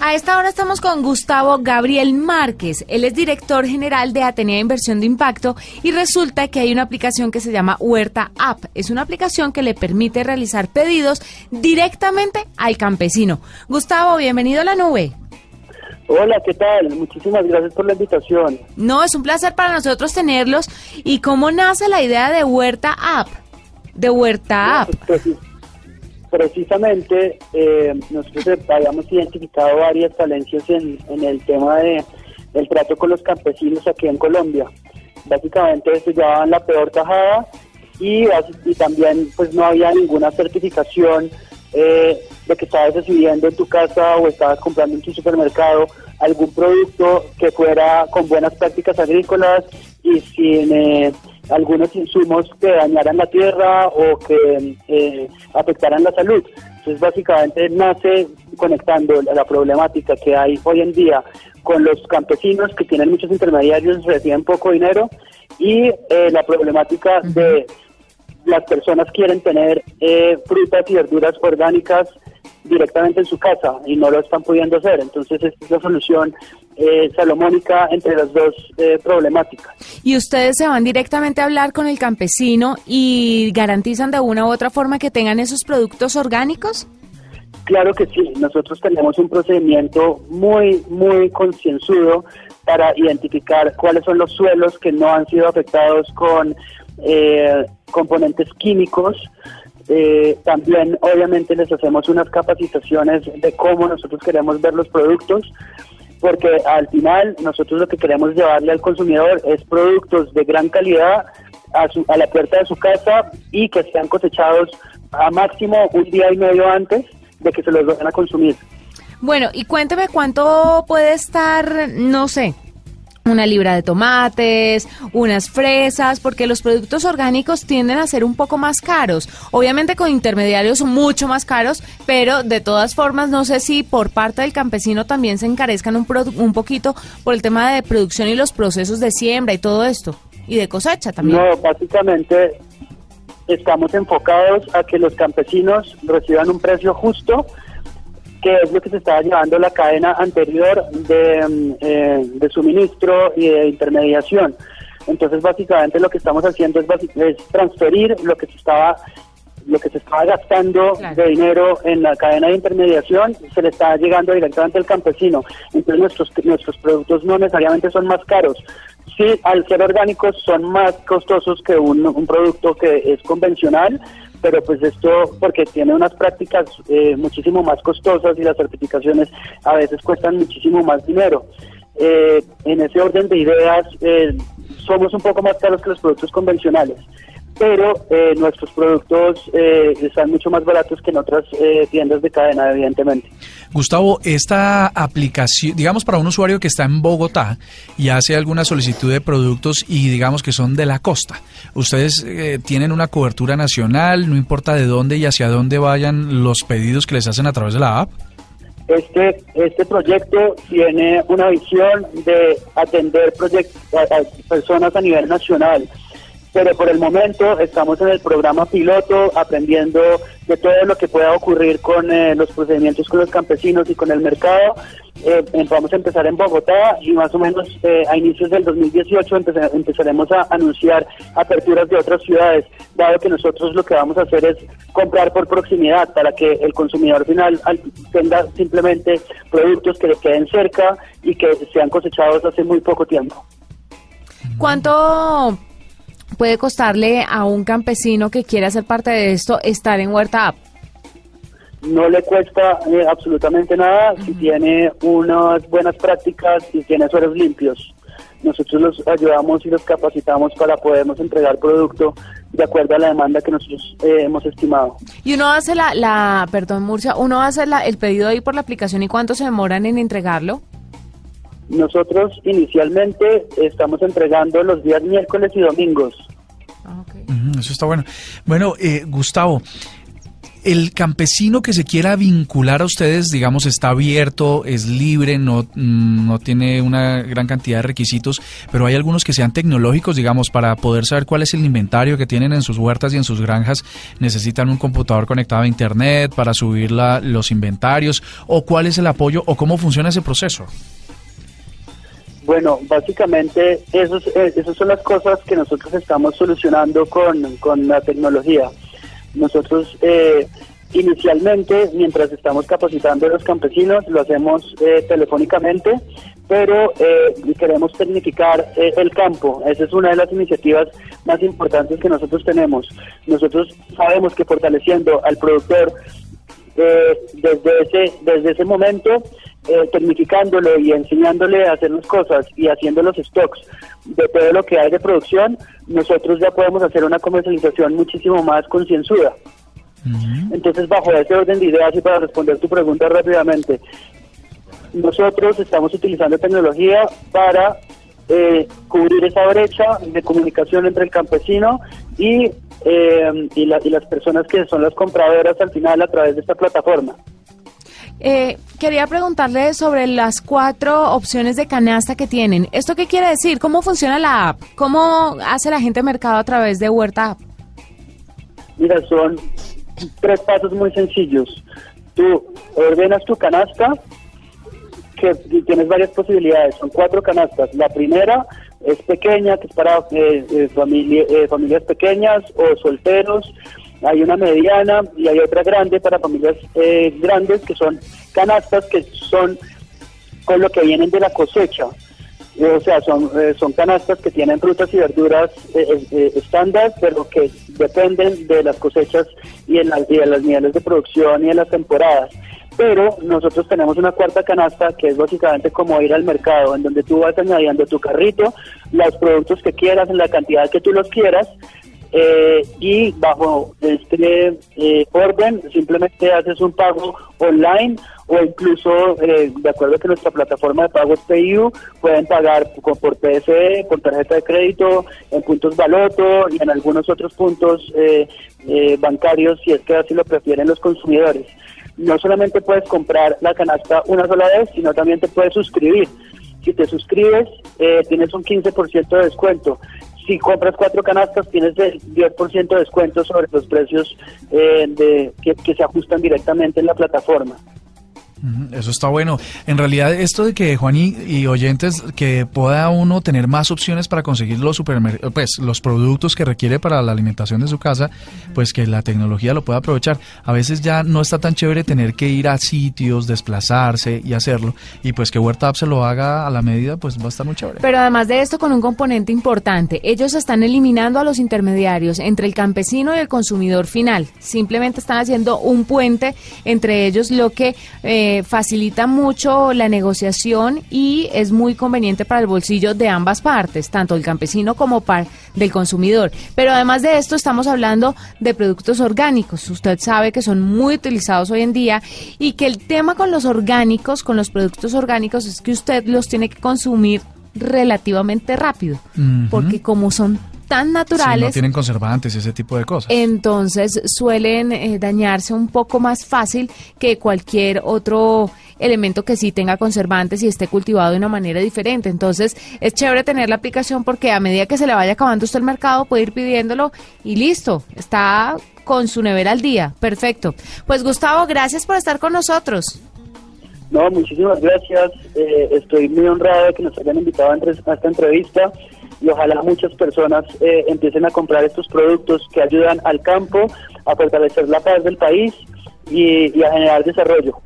A esta hora estamos con Gustavo Gabriel Márquez. Él es director general de Atenea Inversión de Impacto y resulta que hay una aplicación que se llama Huerta App. Es una aplicación que le permite realizar pedidos directamente al campesino. Gustavo, bienvenido a la nube. Hola, ¿qué tal? Muchísimas gracias por la invitación. No, es un placer para nosotros tenerlos. ¿Y cómo nace la idea de Huerta App? De Huerta App. Pues, precisamente eh, nosotros habíamos identificado varias falencias en, el tema de el trato con los campesinos aquí en Colombia. Básicamente se llevaban la peor tajada y, y también pues no había ninguna certificación eh, de que estabas recibiendo en tu casa o estabas comprando en tu supermercado algún producto que fuera con buenas prácticas agrícolas y sin eh, algunos insumos que dañaran la tierra o que eh, afectaran la salud. Entonces, básicamente nace conectando la problemática que hay hoy en día con los campesinos que tienen muchos intermediarios, reciben poco dinero, y eh, la problemática de las personas quieren tener eh, frutas y verduras orgánicas directamente en su casa y no lo están pudiendo hacer. Entonces, esta es la solución eh, salomónica entre las dos eh, problemáticas. ¿Y ustedes se van directamente a hablar con el campesino y garantizan de una u otra forma que tengan esos productos orgánicos? Claro que sí, nosotros tenemos un procedimiento muy, muy concienzudo para identificar cuáles son los suelos que no han sido afectados con eh, componentes químicos, eh, también obviamente les hacemos unas capacitaciones de cómo nosotros queremos ver los productos, porque al final nosotros lo que queremos llevarle al consumidor es productos de gran calidad a, su, a la puerta de su casa y que sean cosechados a máximo un día y medio antes de que se los vayan a consumir. Bueno, y cuénteme cuánto puede estar, no sé, una libra de tomates, unas fresas, porque los productos orgánicos tienden a ser un poco más caros. Obviamente con intermediarios mucho más caros, pero de todas formas no sé si por parte del campesino también se encarezcan un, un poquito por el tema de producción y los procesos de siembra y todo esto, y de cosecha también. No, básicamente estamos enfocados a que los campesinos reciban un precio justo que es lo que se estaba llevando la cadena anterior de, mm, eh, de suministro y de intermediación. Entonces, básicamente lo que estamos haciendo es, es transferir lo que se estaba lo que se estaba gastando de dinero en la cadena de intermediación se le está llegando directamente al campesino. Entonces nuestros nuestros productos no necesariamente son más caros. Sí, al ser orgánicos son más costosos que un, un producto que es convencional, pero pues esto porque tiene unas prácticas eh, muchísimo más costosas y las certificaciones a veces cuestan muchísimo más dinero. Eh, en ese orden de ideas, eh, somos un poco más caros que los productos convencionales pero eh, nuestros productos eh, están mucho más baratos que en otras eh, tiendas de cadena, evidentemente. Gustavo, esta aplicación, digamos para un usuario que está en Bogotá y hace alguna solicitud de productos y digamos que son de la costa, ustedes tienen una cobertura nacional, no importa de dónde y hacia dónde vayan los pedidos que les hacen a través de la app. Este, este proyecto tiene una visión de atender a personas a nivel nacional pero por el momento estamos en el programa piloto aprendiendo de todo lo que pueda ocurrir con eh, los procedimientos con los campesinos y con el mercado. Eh, vamos a empezar en Bogotá y más o menos eh, a inicios del 2018 empezaremos a anunciar aperturas de otras ciudades, dado que nosotros lo que vamos a hacer es comprar por proximidad para que el consumidor final tenga simplemente productos que le queden cerca y que sean cosechados hace muy poco tiempo. ¿Cuánto puede costarle a un campesino que quiere hacer parte de esto estar en Huerta App? No le cuesta eh, absolutamente nada si tiene unas buenas prácticas y tiene suelos limpios. Nosotros los ayudamos y los capacitamos para podernos entregar producto de acuerdo a la demanda que nosotros eh, hemos estimado. Y uno hace la, la perdón Murcia, uno hace la, el pedido ahí por la aplicación y cuánto se demoran en entregarlo? Nosotros inicialmente estamos entregando los días miércoles y domingos. eso está bueno. Bueno, eh, Gustavo, el campesino que se quiera vincular a ustedes, digamos, está abierto, es libre, no, no tiene una gran cantidad de requisitos, pero hay algunos que sean tecnológicos, digamos, para poder saber cuál es el inventario que tienen en sus huertas y en sus granjas, necesitan un computador conectado a Internet para subir la, los inventarios, o cuál es el apoyo, o cómo funciona ese proceso. Bueno, básicamente esos, eh, esas son las cosas que nosotros estamos solucionando con, con la tecnología. Nosotros eh, inicialmente, mientras estamos capacitando a los campesinos, lo hacemos eh, telefónicamente, pero queremos tecnificar el campo. Esa es una de las iniciativas más importantes que nosotros tenemos. Nosotros sabemos que fortaleciendo al productor desde, ese, desde ese momento eh, y enseñándole a hacer las cosas y haciendo los stocks de todo lo que hay de producción, nosotros ya podemos hacer una comercialización muchísimo más concienzuda. Entonces, bajo ese orden de ideas y para responder tu pregunta rápidamente, nosotros estamos utilizando tecnología para eh, cubrir esa brecha de comunicación entre el campesino y, eh, y, y las personas que son las compradoras al final a través de esta plataforma. Eh, quería preguntarle sobre las cuatro opciones de canasta que tienen. ¿Esto qué quiere decir? ¿Cómo funciona la app? ¿Cómo hace la gente mercado a través de Huerta App? Mira, son tres pasos muy sencillos. Tú ordenas tu canasta, que tienes varias posibilidades. Son cuatro canastas. La primera es pequeña, que es para eh, eh, eh familias pequeñas o solteros hay una mediana y hay otra grande para familias eh, grandes que son canastas que son con lo que vienen de la cosecha. Eh, o sea, son, eh, son canastas que tienen frutas y verduras estándar, pero que dependen de las cosechas y, en y de las niveles de producción y de las temporadas. Pero nosotros tenemos una cuarta canasta que es básicamente como ir al mercado, en donde tú vas añadiendo tu carrito, los productos que quieras, en la cantidad que tú los quieras, eh, y bajo este eh, orden simplemente haces un pago online o incluso eh, de acuerdo que nuestra plataforma de pago es PayU pueden pagar por, por PSE, por tarjeta de crédito, en puntos Baloto y en algunos otros puntos bancarios si es que así lo prefieren los consumidores. No solamente puedes comprar la canasta una sola vez, sino también te puedes suscribir. Si te suscribes, tienes un 15% de descuento si compras cuatro canastas tienes el 10% de descuento sobre los precios eh, de, que se ajustan directamente en la plataforma. Eso está bueno. En realidad, esto de que Juan y, oyentes, que pueda uno tener más opciones para conseguir los supermercados, pues los productos que requiere para la alimentación de su casa, pues que la tecnología lo pueda aprovechar. A veces ya no está tan chévere tener que ir a sitios, desplazarse y hacerlo. Y pues que Huerta App se lo haga a la medida, pues va a estar muy chévere. Pero además de esto, con un componente importante, ellos están eliminando a los intermediarios entre el campesino y el consumidor final. Simplemente están haciendo un puente entre ellos, lo que eh, facilita mucho la negociación y es muy conveniente para el bolsillo de ambas partes, tanto el campesino como para del consumidor. Pero además de esto estamos hablando de productos orgánicos. Usted sabe que son muy utilizados hoy en día y que el tema con los orgánicos, con los productos orgánicos, es que usted los tiene que consumir relativamente rápido, porque como son tan naturales. no tienen conservantes y ese tipo de cosas. Entonces suelen eh, dañarse un poco más fácil que cualquier otro elemento que sí tenga conservantes y esté cultivado de una manera diferente. Entonces es chévere tener la aplicación porque a medida que se le vaya acabando usted el mercado puede ir pidiéndolo y listo, está con su nevera al día. Perfecto. Pues Gustavo, gracias por estar con nosotros. No, muchísimas gracias. Eh, estoy muy honrado de que nos hayan invitado a esta entrevista y ojalá muchas personas eh, empiecen a comprar estos productos que ayudan al campo a fortalecer la paz del país y a generar desarrollo.